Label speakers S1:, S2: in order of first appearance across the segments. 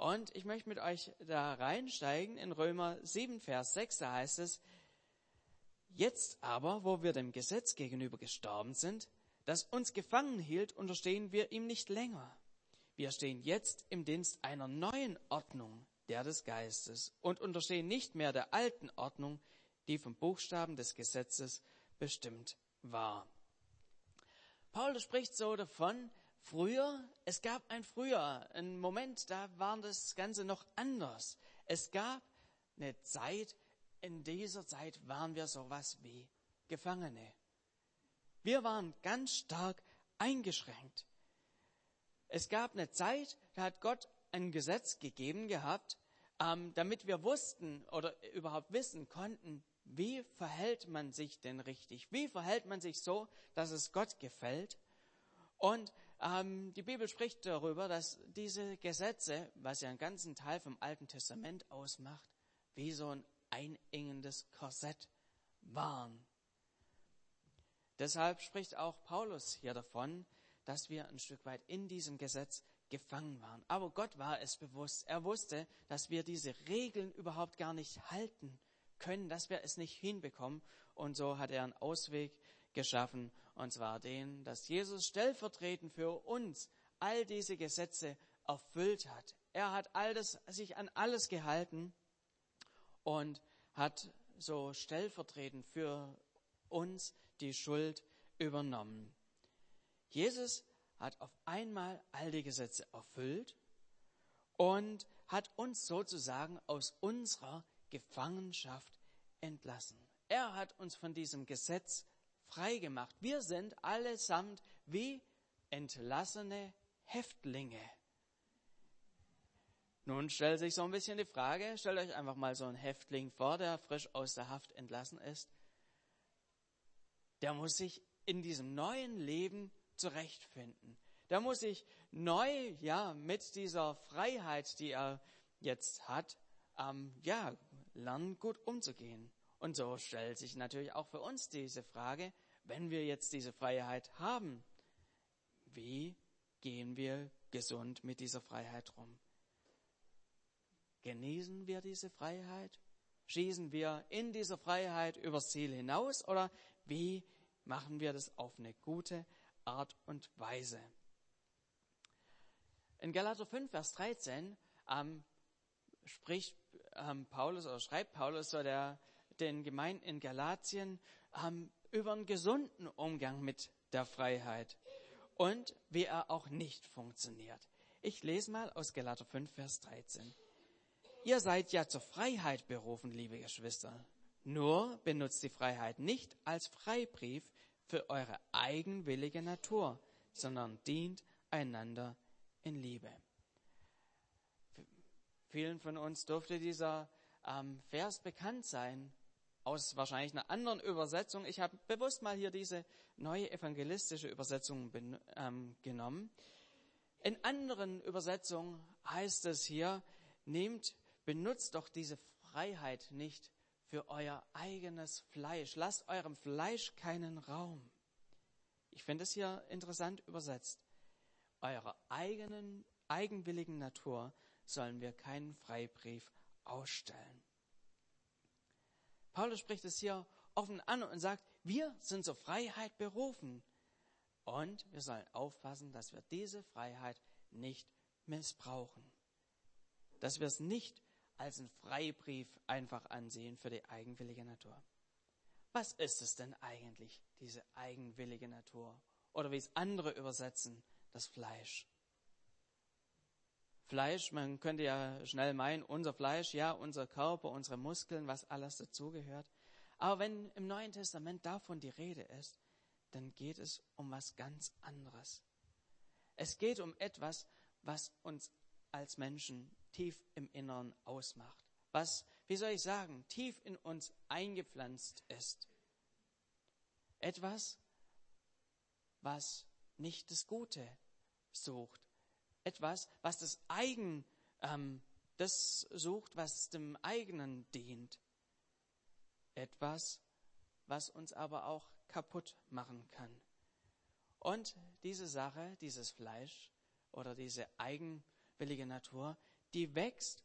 S1: Und ich möchte mit euch da reinsteigen in Römer 7, Vers 6, da heißt es, Jetzt aber, wo wir dem Gesetz gegenüber gestorben sind, das uns gefangen hielt, unterstehen wir ihm nicht länger. Wir stehen jetzt im Dienst einer neuen Ordnung, der des Geistes, und unterstehen nicht mehr der alten Ordnung, die vom Buchstaben des Gesetzes bestimmt war. Paulus spricht so davon, früher, es gab ein früher, ein Moment, da war das Ganze noch anders. Es gab eine Zeit, in dieser Zeit waren wir sowas wie Gefangene. Wir waren ganz stark eingeschränkt. Es gab eine Zeit, da hat Gott ein Gesetz gegeben gehabt, ähm, damit wir wussten oder überhaupt wissen konnten, wie verhält man sich denn richtig? Wie verhält man sich so, dass es Gott gefällt? Und ähm, die Bibel spricht darüber, dass diese Gesetze, was ja einen ganzen Teil vom Alten Testament ausmacht, wie so ein einengendes Korsett waren. Deshalb spricht auch Paulus hier davon, dass wir ein Stück weit in diesem Gesetz gefangen waren. Aber Gott war es bewusst. Er wusste, dass wir diese Regeln überhaupt gar nicht halten können, dass wir es nicht hinbekommen. Und so hat er einen Ausweg geschaffen, und zwar den, dass Jesus stellvertretend für uns all diese Gesetze erfüllt hat. Er hat all das, sich an alles gehalten und hat so stellvertretend für uns die Schuld übernommen. Jesus hat auf einmal all die Gesetze erfüllt und hat uns sozusagen aus unserer Gefangenschaft entlassen. Er hat uns von diesem Gesetz frei gemacht. Wir sind allesamt wie entlassene Häftlinge. Nun stellt sich so ein bisschen die Frage, stellt euch einfach mal so einen Häftling vor, der frisch aus der Haft entlassen ist. Der muss sich in diesem neuen Leben zurechtfinden. Der muss sich neu, ja, mit dieser Freiheit, die er jetzt hat, ähm, ja, lernen, gut umzugehen. Und so stellt sich natürlich auch für uns diese Frage, wenn wir jetzt diese Freiheit haben, wie gehen wir gesund mit dieser Freiheit rum? Genießen wir diese Freiheit? Schießen wir in dieser Freiheit übers Ziel hinaus oder wie machen wir das auf eine gute Art und Weise? In Galater 5, Vers 13 ähm, spricht ähm, Paulus oder schreibt Paulus so der, den Gemeinden in Galatien ähm, über einen gesunden Umgang mit der Freiheit und wie er auch nicht funktioniert. Ich lese mal aus Galater 5, Vers 13. Ihr seid ja zur Freiheit berufen, liebe Geschwister. Nur benutzt die Freiheit nicht als Freibrief für eure eigenwillige Natur, sondern dient einander in Liebe. Vielen von uns dürfte dieser ähm, Vers bekannt sein, aus wahrscheinlich einer anderen Übersetzung. Ich habe bewusst mal hier diese neue evangelistische Übersetzung ähm, genommen. In anderen Übersetzungen heißt es hier, nehmt benutzt doch diese Freiheit nicht für euer eigenes Fleisch. Lasst eurem Fleisch keinen Raum. Ich finde es hier interessant übersetzt. Eurer eigenen, eigenwilligen Natur sollen wir keinen Freibrief ausstellen. Paulus spricht es hier offen an und sagt, wir sind zur Freiheit berufen. Und wir sollen aufpassen, dass wir diese Freiheit nicht missbrauchen. Dass wir es nicht als einen Freibrief einfach ansehen für die eigenwillige Natur. Was ist es denn eigentlich, diese eigenwillige Natur? Oder wie es andere übersetzen, das Fleisch. Fleisch, man könnte ja schnell meinen, unser Fleisch, ja, unser Körper, unsere Muskeln, was alles dazugehört. Aber wenn im Neuen Testament davon die Rede ist, dann geht es um was ganz anderes. Es geht um etwas, was uns als Menschen tief im Inneren ausmacht. Was, wie soll ich sagen, tief in uns eingepflanzt ist. Etwas, was nicht das Gute sucht. Etwas, was das Eigen, ähm, das sucht, was dem eigenen dient. Etwas, was uns aber auch kaputt machen kann. Und diese Sache, dieses Fleisch oder diese eigenwillige Natur, die wächst,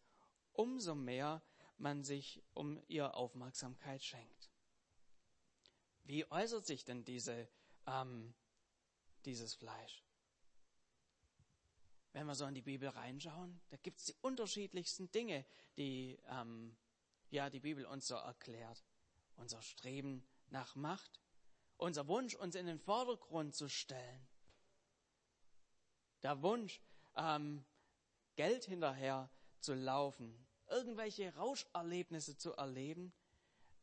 S1: umso mehr man sich um ihr Aufmerksamkeit schenkt. Wie äußert sich denn diese, ähm, dieses Fleisch? Wenn wir so in die Bibel reinschauen, da gibt es die unterschiedlichsten Dinge, die ähm, ja, die Bibel uns so erklärt. Unser Streben nach Macht, unser Wunsch, uns in den Vordergrund zu stellen. Der Wunsch, ähm, Geld hinterher zu laufen, irgendwelche Rauscherlebnisse zu erleben,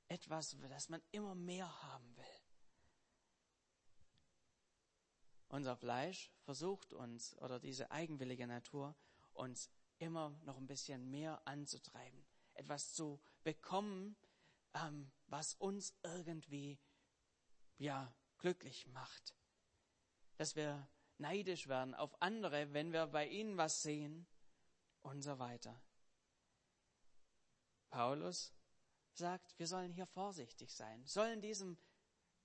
S1: etwas, das man immer mehr haben will. Unser Fleisch versucht uns, oder diese eigenwillige Natur, uns immer noch ein bisschen mehr anzutreiben, etwas zu bekommen, ähm, was uns irgendwie ja glücklich macht, dass wir neidisch werden auf andere, wenn wir bei ihnen was sehen und so weiter. Paulus sagt, wir sollen hier vorsichtig sein, sollen diesem,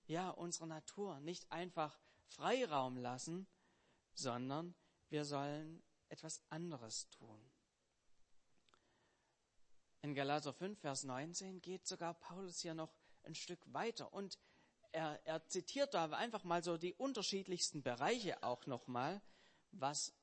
S1: ja, unserer Natur nicht einfach Freiraum lassen, sondern wir sollen etwas anderes tun. In Galater 5, Vers 19 geht sogar Paulus hier noch ein Stück weiter und er, er zitiert da einfach mal so die unterschiedlichsten Bereiche auch nochmal, was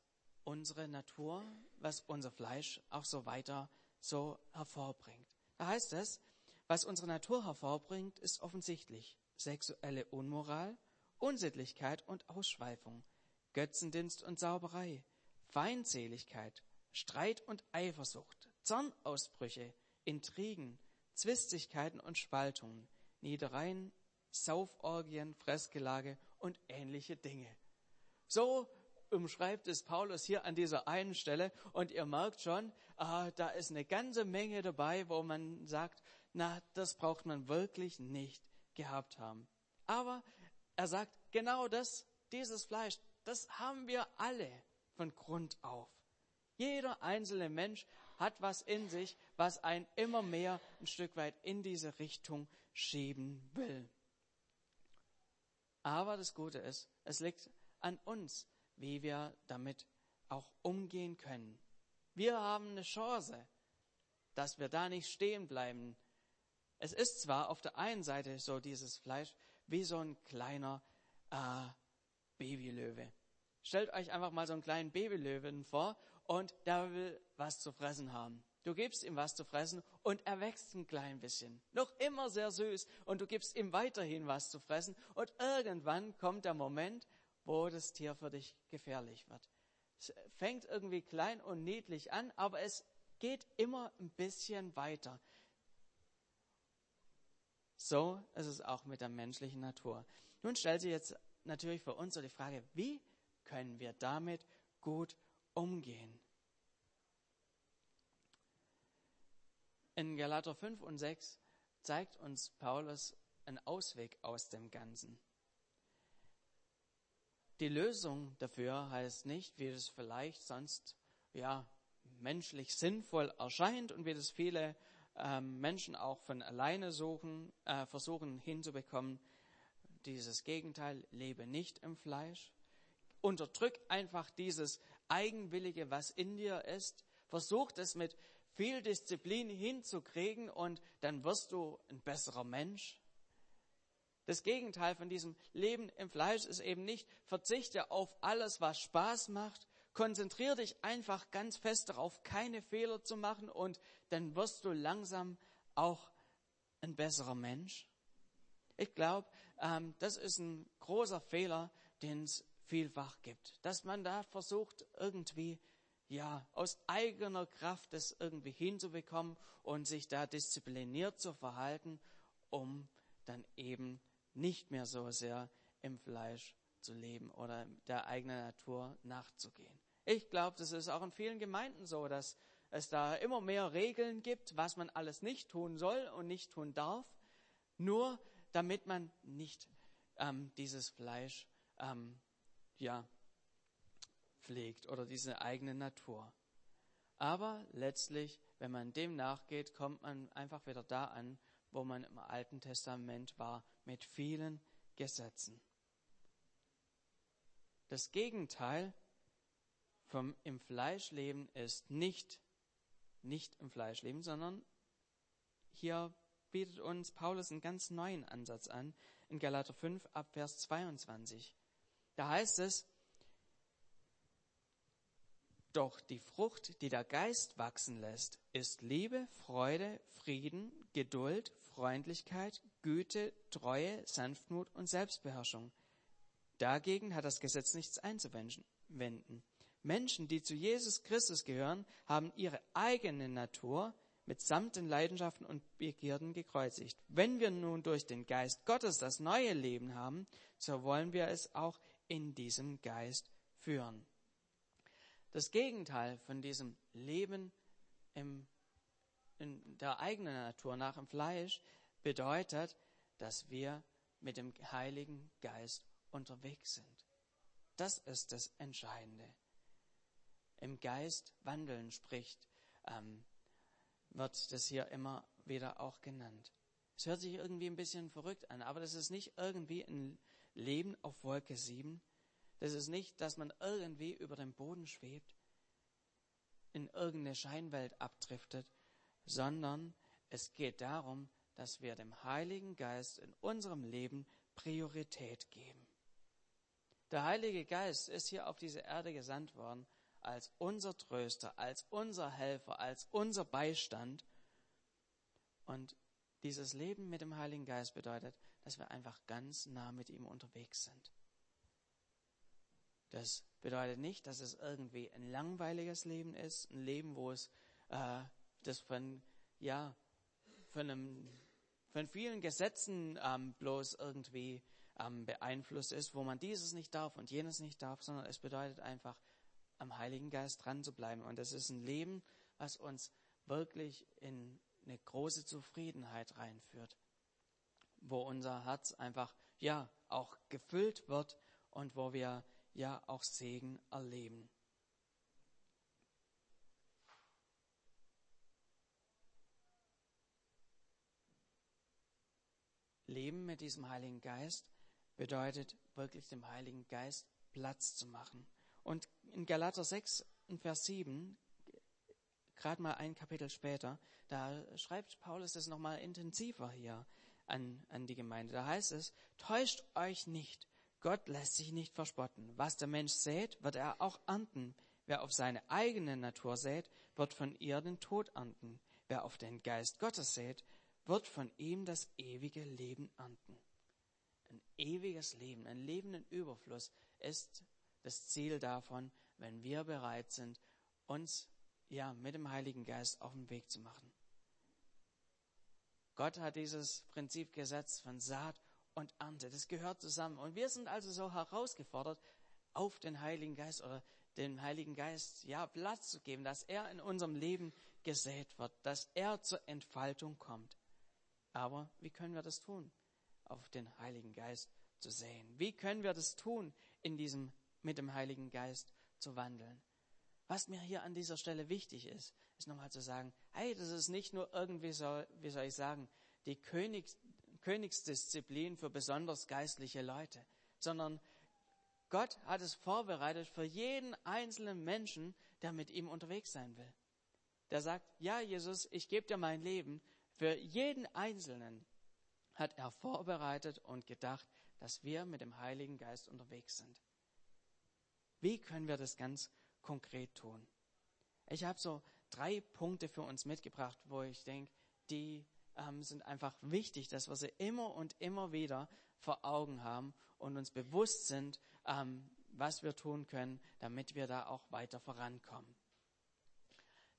S1: unsere Natur, was unser Fleisch auch so weiter so hervorbringt. Da heißt es, was unsere Natur hervorbringt, ist offensichtlich sexuelle Unmoral, Unsittlichkeit und Ausschweifung, Götzendienst und Sauberei, Feindseligkeit, Streit und Eifersucht, Zornausbrüche, Intrigen, Zwistigkeiten und Spaltungen, Niedereien, Sauforgien, Fressgelage und ähnliche Dinge. So umschreibt es Paulus hier an dieser einen Stelle und ihr merkt schon, ah, da ist eine ganze Menge dabei, wo man sagt, na, das braucht man wirklich nicht gehabt haben. Aber er sagt, genau das, dieses Fleisch, das haben wir alle von Grund auf. Jeder einzelne Mensch hat was in sich, was einen immer mehr ein Stück weit in diese Richtung schieben will. Aber das Gute ist, es liegt an uns, wie wir damit auch umgehen können. Wir haben eine Chance, dass wir da nicht stehen bleiben. Es ist zwar auf der einen Seite so dieses Fleisch wie so ein kleiner äh, Babylöwe. Stellt euch einfach mal so einen kleinen Babylöwen vor und der will was zu fressen haben. Du gibst ihm was zu fressen und er wächst ein klein bisschen. Noch immer sehr süß und du gibst ihm weiterhin was zu fressen und irgendwann kommt der Moment, wo das Tier für dich gefährlich wird. Es fängt irgendwie klein und niedlich an, aber es geht immer ein bisschen weiter. So ist es auch mit der menschlichen Natur. Nun stellt sich jetzt natürlich für uns so die Frage, wie können wir damit gut umgehen? In Galater 5 und 6 zeigt uns Paulus einen Ausweg aus dem Ganzen. Die Lösung dafür heißt nicht, wie es vielleicht sonst ja menschlich sinnvoll erscheint und wie das viele ähm, Menschen auch von alleine suchen, äh, versuchen hinzubekommen. Dieses Gegenteil, lebe nicht im Fleisch. Unterdrück einfach dieses Eigenwillige, was in dir ist. Versuch es mit viel Disziplin hinzukriegen und dann wirst du ein besserer Mensch. Das Gegenteil von diesem Leben im Fleisch ist eben nicht, verzichte auf alles, was Spaß macht, konzentriere dich einfach ganz fest darauf, keine Fehler zu machen und dann wirst du langsam auch ein besserer Mensch. Ich glaube, ähm, das ist ein großer Fehler, den es vielfach gibt, dass man da versucht, irgendwie ja, aus eigener Kraft das irgendwie hinzubekommen und sich da diszipliniert zu verhalten, um dann eben nicht mehr so sehr im Fleisch zu leben oder der eigenen Natur nachzugehen. Ich glaube, das ist auch in vielen Gemeinden so, dass es da immer mehr Regeln gibt, was man alles nicht tun soll und nicht tun darf, nur damit man nicht ähm, dieses Fleisch ähm, ja, pflegt oder diese eigene Natur. Aber letztlich, wenn man dem nachgeht, kommt man einfach wieder da an, wo man im Alten Testament war, mit vielen Gesetzen. Das Gegenteil vom im Fleisch leben ist nicht nicht im Fleisch leben, sondern hier bietet uns Paulus einen ganz neuen Ansatz an in Galater 5 ab Vers 22. Da heißt es, doch die Frucht, die der Geist wachsen lässt, ist Liebe, Freude, Frieden, Geduld, Freundlichkeit, Güte, Treue, Sanftmut und Selbstbeherrschung. Dagegen hat das Gesetz nichts einzuwenden. Menschen, die zu Jesus Christus gehören, haben ihre eigene Natur mitsamt den Leidenschaften und Begierden gekreuzigt. Wenn wir nun durch den Geist Gottes das neue Leben haben, so wollen wir es auch in diesem Geist führen. Das Gegenteil von diesem Leben im, in der eigenen Natur nach dem Fleisch bedeutet, dass wir mit dem Heiligen Geist unterwegs sind. Das ist das Entscheidende. Im Geist wandeln spricht ähm, wird das hier immer wieder auch genannt. Es hört sich irgendwie ein bisschen verrückt an, aber das ist nicht irgendwie ein Leben auf Wolke 7. Das ist nicht, dass man irgendwie über dem Boden schwebt, in irgendeine Scheinwelt abdriftet, sondern es geht darum, dass wir dem Heiligen Geist in unserem Leben Priorität geben. Der Heilige Geist ist hier auf diese Erde gesandt worden, als unser Tröster, als unser Helfer, als unser Beistand. Und dieses Leben mit dem Heiligen Geist bedeutet, dass wir einfach ganz nah mit ihm unterwegs sind. Das bedeutet nicht, dass es irgendwie ein langweiliges Leben ist, ein Leben, wo es äh, das von ja von, einem, von vielen Gesetzen ähm, bloß irgendwie ähm, beeinflusst ist, wo man dieses nicht darf und jenes nicht darf, sondern es bedeutet einfach, am Heiligen Geist dran zu bleiben. Und das ist ein Leben, was uns wirklich in eine große Zufriedenheit reinführt, wo unser Herz einfach, ja, auch gefüllt wird und wo wir, ja, auch Segen erleben. Leben mit diesem Heiligen Geist bedeutet wirklich dem Heiligen Geist Platz zu machen. Und in Galater 6 in Vers 7, gerade mal ein Kapitel später, da schreibt Paulus das nochmal intensiver hier an, an die Gemeinde. Da heißt es, täuscht euch nicht, Gott lässt sich nicht verspotten. Was der Mensch sät, wird er auch ernten. Wer auf seine eigene Natur sät, wird von ihr den Tod ernten. Wer auf den Geist Gottes sät, wird von ihm das ewige Leben ernten. Ein ewiges Leben, ein Leben Überfluss ist das Ziel davon, wenn wir bereit sind, uns ja mit dem Heiligen Geist auf den Weg zu machen. Gott hat dieses Prinzip gesetzt von Saat und Ernte. Das gehört zusammen. Und wir sind also so herausgefordert, auf den Heiligen Geist oder dem Heiligen Geist ja Platz zu geben, dass er in unserem Leben gesät wird, dass er zur Entfaltung kommt. Aber wie können wir das tun? Auf den Heiligen Geist zu sehen. Wie können wir das tun in diesem mit dem Heiligen Geist zu wandeln. Was mir hier an dieser Stelle wichtig ist, ist nochmal zu sagen, hey, das ist nicht nur irgendwie so, wie soll ich sagen, die Königs, Königsdisziplin für besonders geistliche Leute, sondern Gott hat es vorbereitet für jeden einzelnen Menschen, der mit ihm unterwegs sein will. Der sagt, ja, Jesus, ich gebe dir mein Leben. Für jeden Einzelnen hat er vorbereitet und gedacht, dass wir mit dem Heiligen Geist unterwegs sind. Wie können wir das ganz konkret tun? Ich habe so drei Punkte für uns mitgebracht, wo ich denke, die ähm, sind einfach wichtig, dass wir sie immer und immer wieder vor Augen haben und uns bewusst sind, ähm, was wir tun können, damit wir da auch weiter vorankommen.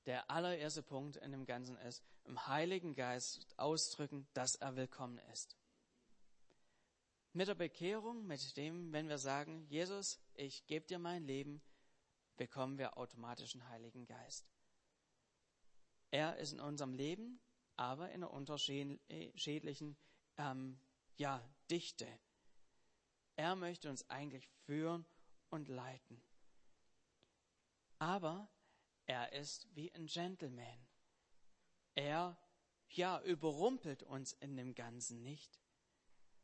S1: Der allererste Punkt in dem Ganzen ist, im Heiligen Geist ausdrücken, dass er willkommen ist. Mit der Bekehrung, mit dem, wenn wir sagen, Jesus, ich gebe dir mein Leben, bekommen wir automatisch einen Heiligen Geist. Er ist in unserem Leben, aber in einer unterschiedlichen ähm, ja, Dichte. Er möchte uns eigentlich führen und leiten. Aber er ist wie ein Gentleman. Er, ja, überrumpelt uns in dem Ganzen nicht,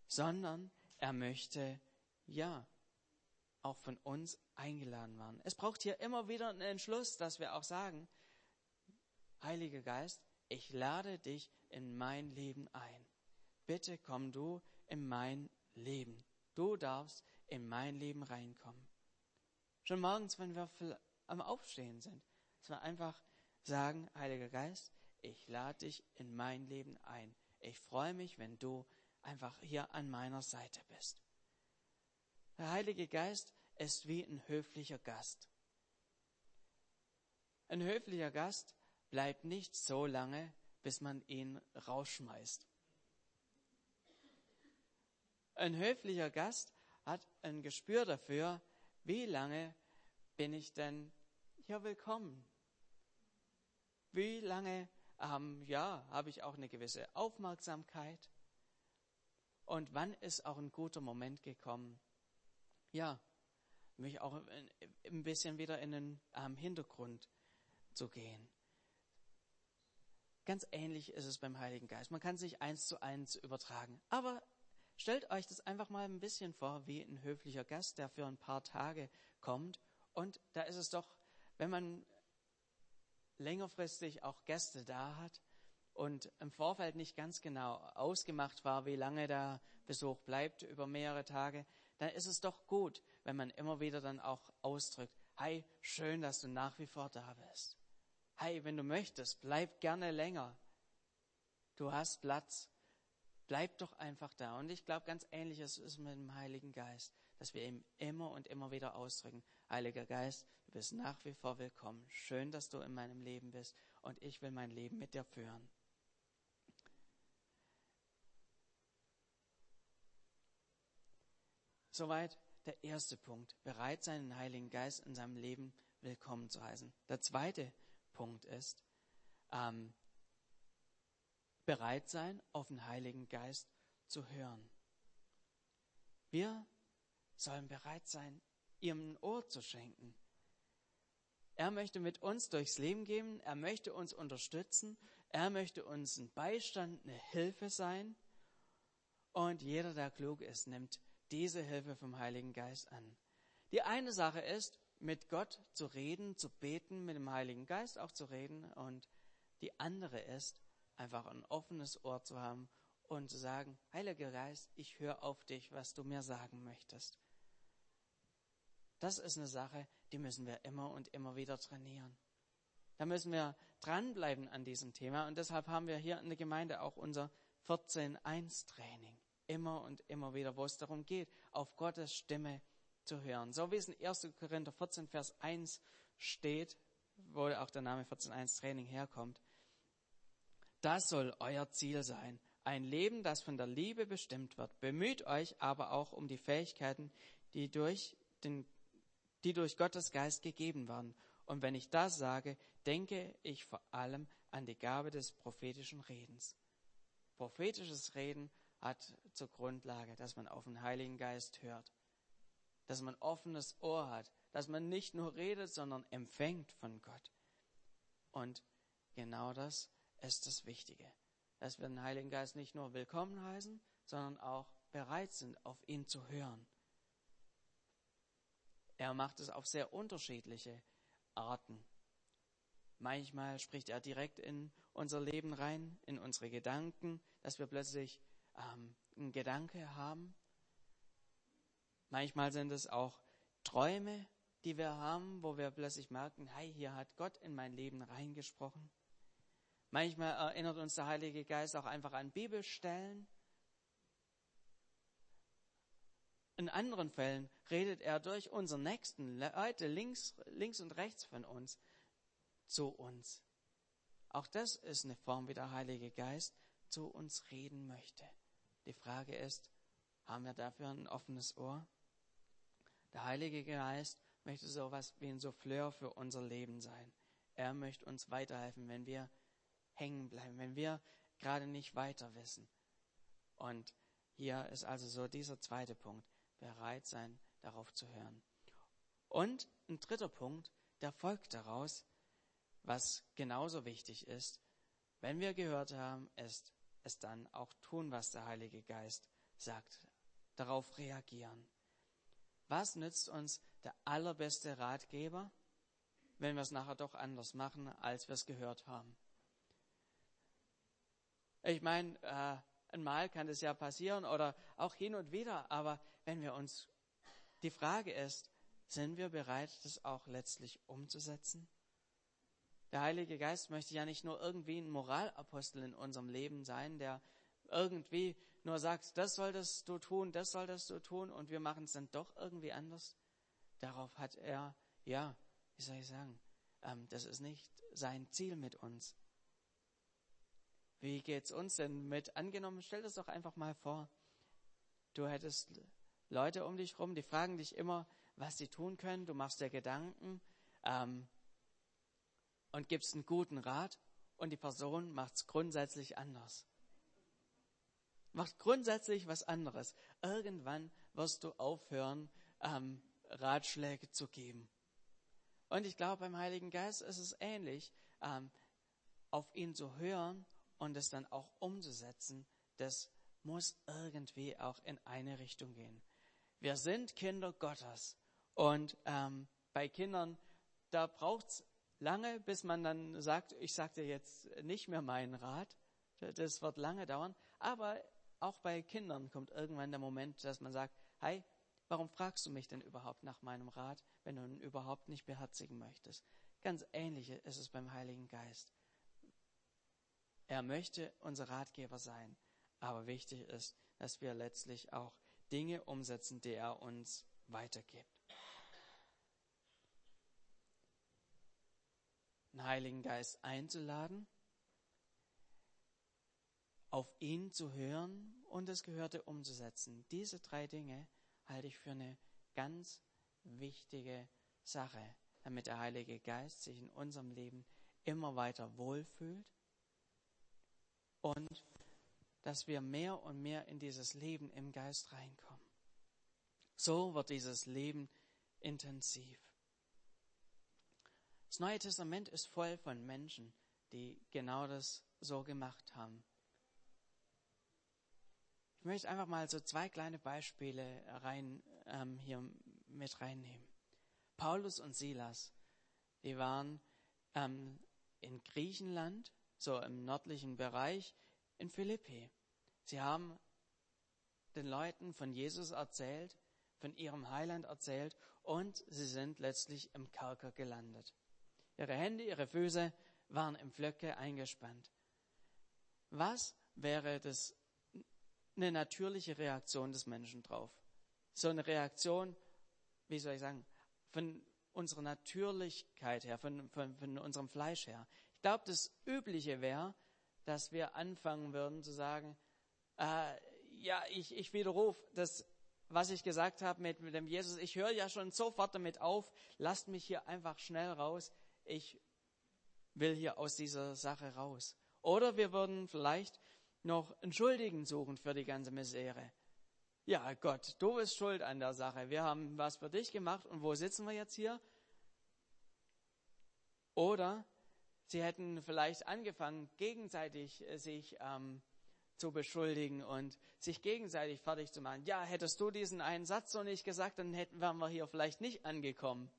S1: sondern er möchte, ja, auch von uns eingeladen werden. Es braucht hier immer wieder einen Entschluss, dass wir auch sagen, Heiliger Geist, ich lade dich in mein Leben ein. Bitte komm du in mein Leben. Du darfst in mein Leben reinkommen. Schon morgens, wenn wir am Aufstehen sind, dass wir einfach sagen, Heiliger Geist, ich lade dich in mein Leben ein. Ich freue mich, wenn du einfach hier an meiner Seite bist. Der Heilige Geist ist wie ein höflicher Gast. Ein höflicher Gast bleibt nicht so lange, bis man ihn rausschmeißt. Ein höflicher Gast hat ein Gespür dafür, wie lange bin ich denn hier willkommen? Wie lange ähm, ja, habe ich auch eine gewisse Aufmerksamkeit? Und wann ist auch ein guter Moment gekommen? Ja, mich auch ein bisschen wieder in den ähm, Hintergrund zu gehen. Ganz ähnlich ist es beim Heiligen Geist. Man kann sich eins zu eins übertragen. Aber stellt euch das einfach mal ein bisschen vor, wie ein höflicher Gast, der für ein paar Tage kommt. Und da ist es doch, wenn man längerfristig auch Gäste da hat und im Vorfeld nicht ganz genau ausgemacht war, wie lange der Besuch bleibt über mehrere Tage, dann ist es doch gut, wenn man immer wieder dann auch ausdrückt, hey, schön, dass du nach wie vor da bist. Hey, wenn du möchtest, bleib gerne länger. Du hast Platz. Bleib doch einfach da. Und ich glaube, ganz ähnlich ist es mit dem Heiligen Geist, dass wir ihm immer und immer wieder ausdrücken, Heiliger Geist, du bist nach wie vor willkommen. Schön, dass du in meinem Leben bist und ich will mein Leben mit dir führen. Soweit der erste Punkt. Bereit sein, den Heiligen Geist in seinem Leben willkommen zu heißen. Der zweite Punkt ist, ähm, bereit sein, auf den Heiligen Geist zu hören. Wir sollen bereit sein, ihm ein Ohr zu schenken. Er möchte mit uns durchs Leben gehen, er möchte uns unterstützen, er möchte uns ein Beistand, eine Hilfe sein. Und jeder, der klug ist, nimmt diese Hilfe vom Heiligen Geist an. Die eine Sache ist, mit Gott zu reden, zu beten, mit dem Heiligen Geist auch zu reden. Und die andere ist, einfach ein offenes Ohr zu haben und zu sagen, Heiliger Geist, ich höre auf dich, was du mir sagen möchtest. Das ist eine Sache, die müssen wir immer und immer wieder trainieren. Da müssen wir dranbleiben an diesem Thema und deshalb haben wir hier in der Gemeinde auch unser 14.1 Training immer und immer wieder, wo es darum geht, auf Gottes Stimme zu hören. So wie es in 1. Korinther 14, Vers 1 steht, wo auch der Name 14.1 Training herkommt. Das soll euer Ziel sein. Ein Leben, das von der Liebe bestimmt wird. Bemüht euch aber auch um die Fähigkeiten, die durch, den, die durch Gottes Geist gegeben werden. Und wenn ich das sage, denke ich vor allem an die Gabe des prophetischen Redens. Prophetisches Reden hat zur Grundlage, dass man auf den Heiligen Geist hört, dass man offenes Ohr hat, dass man nicht nur redet, sondern empfängt von Gott. Und genau das ist das Wichtige, dass wir den Heiligen Geist nicht nur willkommen heißen, sondern auch bereit sind, auf ihn zu hören. Er macht es auf sehr unterschiedliche Arten. Manchmal spricht er direkt in unser Leben rein, in unsere Gedanken, dass wir plötzlich ähm, einen Gedanke haben. Manchmal sind es auch Träume, die wir haben, wo wir plötzlich merken, hey, hier hat Gott in mein Leben reingesprochen. Manchmal erinnert uns der Heilige Geist auch einfach an Bibelstellen. In anderen Fällen redet er durch unseren Nächsten, Leute links, links und rechts von uns, zu uns. Auch das ist eine Form, wie der Heilige Geist zu uns reden möchte. Die Frage ist, haben wir dafür ein offenes Ohr? Der Heilige Geist möchte so etwas wie ein Souffleur für unser Leben sein. Er möchte uns weiterhelfen, wenn wir hängen bleiben, wenn wir gerade nicht weiter wissen. Und hier ist also so dieser zweite Punkt, bereit sein, darauf zu hören. Und ein dritter Punkt, der folgt daraus, was genauso wichtig ist, wenn wir gehört haben, ist es dann auch tun, was der Heilige Geist sagt, darauf reagieren. Was nützt uns der allerbeste Ratgeber, wenn wir es nachher doch anders machen, als wir es gehört haben? Ich meine, äh, einmal kann das ja passieren oder auch hin und wieder, aber wenn wir uns, die Frage ist, sind wir bereit, das auch letztlich umzusetzen? Der Heilige Geist möchte ja nicht nur irgendwie ein Moralapostel in unserem Leben sein, der irgendwie nur sagt, das solltest du tun, das solltest du tun und wir machen es dann doch irgendwie anders. Darauf hat er, ja, wie soll ich sagen, ähm, das ist nicht sein Ziel mit uns. Wie geht's uns denn mit? Angenommen, stell das doch einfach mal vor. Du hättest Leute um dich rum, die fragen dich immer, was sie tun können. Du machst dir Gedanken ähm, und gibst einen guten Rat und die Person macht's grundsätzlich anders. Macht grundsätzlich was anderes. Irgendwann wirst du aufhören, ähm, Ratschläge zu geben. Und ich glaube, beim Heiligen Geist ist es ähnlich. Ähm, auf ihn zu hören und es dann auch umzusetzen, das muss irgendwie auch in eine Richtung gehen. Wir sind Kinder Gottes und ähm, bei Kindern, da braucht es lange, bis man dann sagt, ich sage dir jetzt nicht mehr meinen Rat. Das wird lange dauern. Aber auch bei Kindern kommt irgendwann der Moment, dass man sagt, hey, warum fragst du mich denn überhaupt nach meinem Rat, wenn du ihn überhaupt nicht beherzigen möchtest? Ganz ähnlich ist es beim Heiligen Geist. Er möchte unser Ratgeber sein. Aber wichtig ist, dass wir letztlich auch Dinge umsetzen, die er uns weitergibt. Den Heiligen Geist einzuladen, auf ihn zu hören und das Gehörte umzusetzen. Diese drei Dinge halte ich für eine ganz wichtige Sache, damit der Heilige Geist sich in unserem Leben immer weiter wohlfühlt und dass wir mehr und mehr in dieses Leben im Geist reinkommen. So wird dieses Leben intensiv. Das Neue Testament ist voll von Menschen, die genau das so gemacht haben. Ich möchte einfach mal so zwei kleine Beispiele rein, ähm, hier mit reinnehmen. Paulus und Silas, die waren ähm, in Griechenland so im nördlichen Bereich in Philippi. Sie haben den Leuten von Jesus erzählt, von ihrem Heiland erzählt und sie sind letztlich im Kerker gelandet. Ihre Hände, ihre Füße waren im Flöcke eingespannt. Was wäre das eine natürliche Reaktion des Menschen drauf? So eine Reaktion, wie soll ich sagen, von unserer Natürlichkeit her, von, von, von unserem Fleisch her glaube, das Übliche wäre, dass wir anfangen würden zu sagen, äh, ja, ich, ich widerrufe das, was ich gesagt habe mit, mit dem Jesus. Ich höre ja schon sofort damit auf. Lasst mich hier einfach schnell raus. Ich will hier aus dieser Sache raus. Oder wir würden vielleicht noch einen Schuldigen suchen für die ganze Misere. Ja, Gott, du bist schuld an der Sache. Wir haben was für dich gemacht und wo sitzen wir jetzt hier? Oder Sie hätten vielleicht angefangen, gegenseitig äh, sich ähm, zu beschuldigen und sich gegenseitig fertig zu machen. Ja, hättest du diesen einen Satz so nicht gesagt, dann hätten, wären wir hier vielleicht nicht angekommen.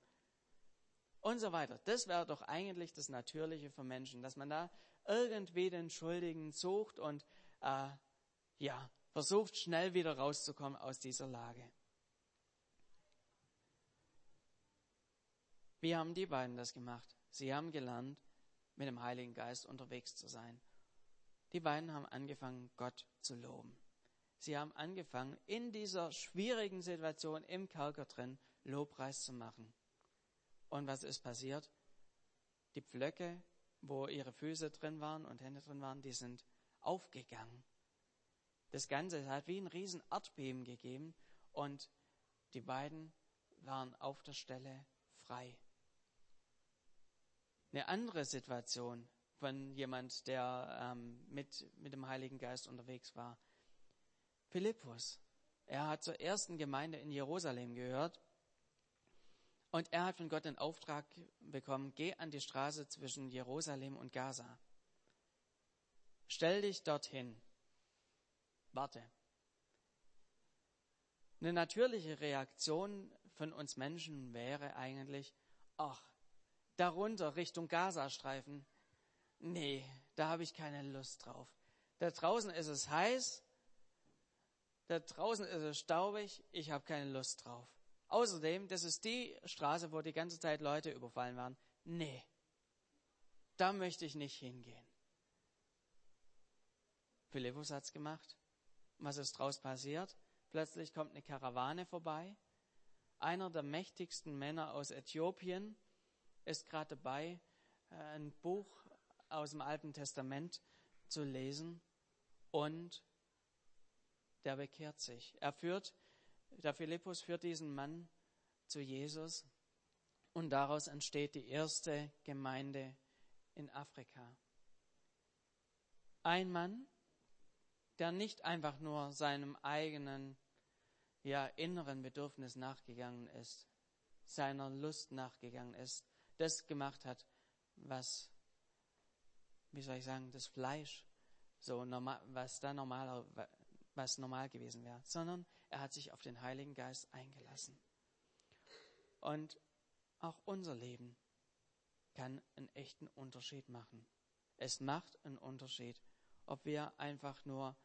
S1: Und so weiter. Das wäre doch eigentlich das Natürliche für Menschen, dass man da irgendwie den Schuldigen sucht und äh, ja, versucht schnell wieder rauszukommen aus dieser Lage. Wie haben die beiden das gemacht? Sie haben gelernt, mit dem Heiligen Geist unterwegs zu sein. Die beiden haben angefangen, Gott zu loben. Sie haben angefangen, in dieser schwierigen Situation im Kerker drin Lobpreis zu machen. Und was ist passiert? Die Pflöcke, wo ihre Füße drin waren und Hände drin waren, die sind aufgegangen. Das Ganze hat wie ein riesen Erdbeben gegeben und die beiden waren auf der Stelle frei eine andere Situation von jemand, der ähm, mit, mit dem Heiligen Geist unterwegs war. Philippus. Er hat zur ersten Gemeinde in Jerusalem gehört und er hat von Gott den Auftrag bekommen, geh an die Straße zwischen Jerusalem und Gaza. Stell dich dorthin. Warte. Eine natürliche Reaktion von uns Menschen wäre eigentlich, ach, darunter Richtung Gazastreifen. Nee, da habe ich keine Lust drauf. Da draußen ist es heiß, da draußen ist es staubig, ich habe keine Lust drauf. Außerdem, das ist die Straße, wo die ganze Zeit Leute überfallen waren. Nee, da möchte ich nicht hingehen. Philippus hat's gemacht. Was ist draus passiert? Plötzlich kommt eine Karawane vorbei. Einer der mächtigsten Männer aus Äthiopien ist gerade dabei, äh, ein Buch aus dem Alten Testament zu lesen und der bekehrt sich. Er führt, der Philippus führt diesen Mann zu Jesus und daraus entsteht die erste Gemeinde in Afrika. Ein Mann, der nicht einfach nur seinem eigenen, ja, inneren Bedürfnis nachgegangen ist, seiner Lust nachgegangen ist, das gemacht hat, was, wie soll ich sagen, das Fleisch, so normal, was da normal, was normal gewesen wäre, sondern er hat sich auf den Heiligen Geist eingelassen. Und auch unser Leben kann einen echten Unterschied machen. Es macht einen Unterschied, ob wir einfach nur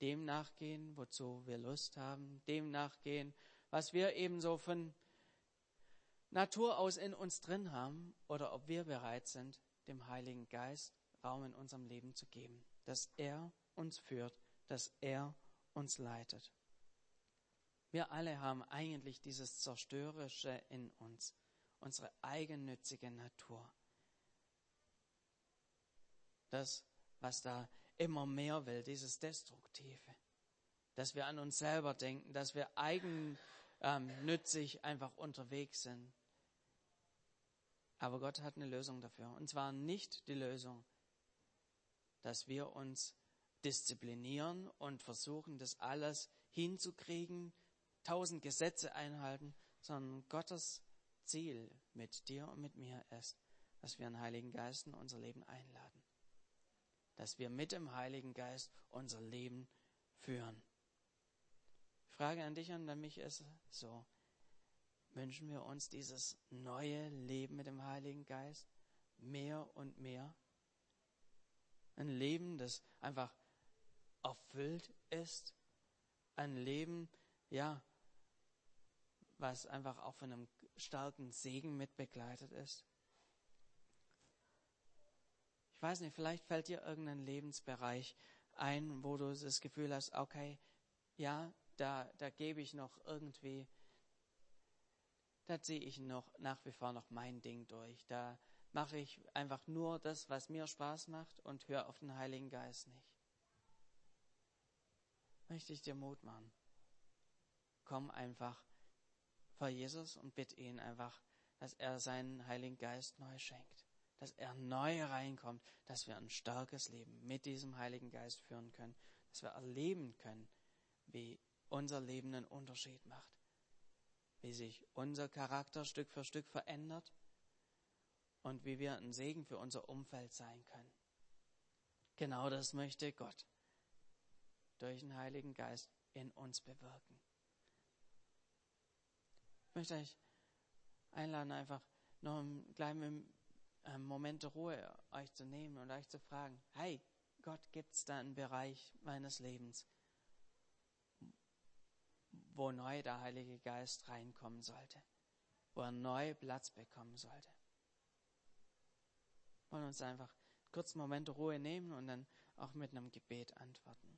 S1: dem nachgehen, wozu wir Lust haben, dem nachgehen, was wir ebenso von Natur aus in uns drin haben, oder ob wir bereit sind, dem Heiligen Geist Raum in unserem Leben zu geben, dass er uns führt, dass er uns leitet. Wir alle haben eigentlich dieses Zerstörerische in uns, unsere eigennützige Natur. Das, was da immer mehr will, dieses Destruktive. Dass wir an uns selber denken, dass wir eigennützig einfach unterwegs sind. Aber Gott hat eine Lösung dafür. Und zwar nicht die Lösung, dass wir uns disziplinieren und versuchen, das alles hinzukriegen, tausend Gesetze einhalten, sondern Gottes Ziel mit dir und mit mir ist, dass wir einen Heiligen Geist in unser Leben einladen. Dass wir mit dem Heiligen Geist unser Leben führen. Frage an dich und an mich ist so, wünschen wir uns dieses neue Leben mit dem Heiligen Geist mehr und mehr? Ein Leben, das einfach erfüllt ist. Ein Leben, ja, was einfach auch von einem starken Segen mit begleitet ist. Ich weiß nicht, vielleicht fällt dir irgendein Lebensbereich ein, wo du das Gefühl hast, okay, ja, da, da gebe ich noch irgendwie, da ziehe ich noch nach wie vor noch mein Ding durch. Da mache ich einfach nur das, was mir Spaß macht und höre auf den Heiligen Geist nicht möchte ich dir Mut machen. Komm einfach vor Jesus und bitte ihn einfach, dass er seinen Heiligen Geist neu schenkt, dass er neu reinkommt, dass wir ein starkes Leben mit diesem Heiligen Geist führen können, dass wir erleben können, wie unser Leben einen Unterschied macht, wie sich unser Charakter Stück für Stück verändert und wie wir ein Segen für unser Umfeld sein können. Genau das möchte Gott durch den Heiligen Geist in uns bewirken. Ich möchte euch einladen, einfach noch einen kleinen Moment der Ruhe euch zu nehmen und euch zu fragen, hey, Gott, gibt es da einen Bereich meines Lebens, wo neu der Heilige Geist reinkommen sollte, wo er neu Platz bekommen sollte? Wollen uns einfach einen kurzen Moment der Ruhe nehmen und dann auch mit einem Gebet antworten.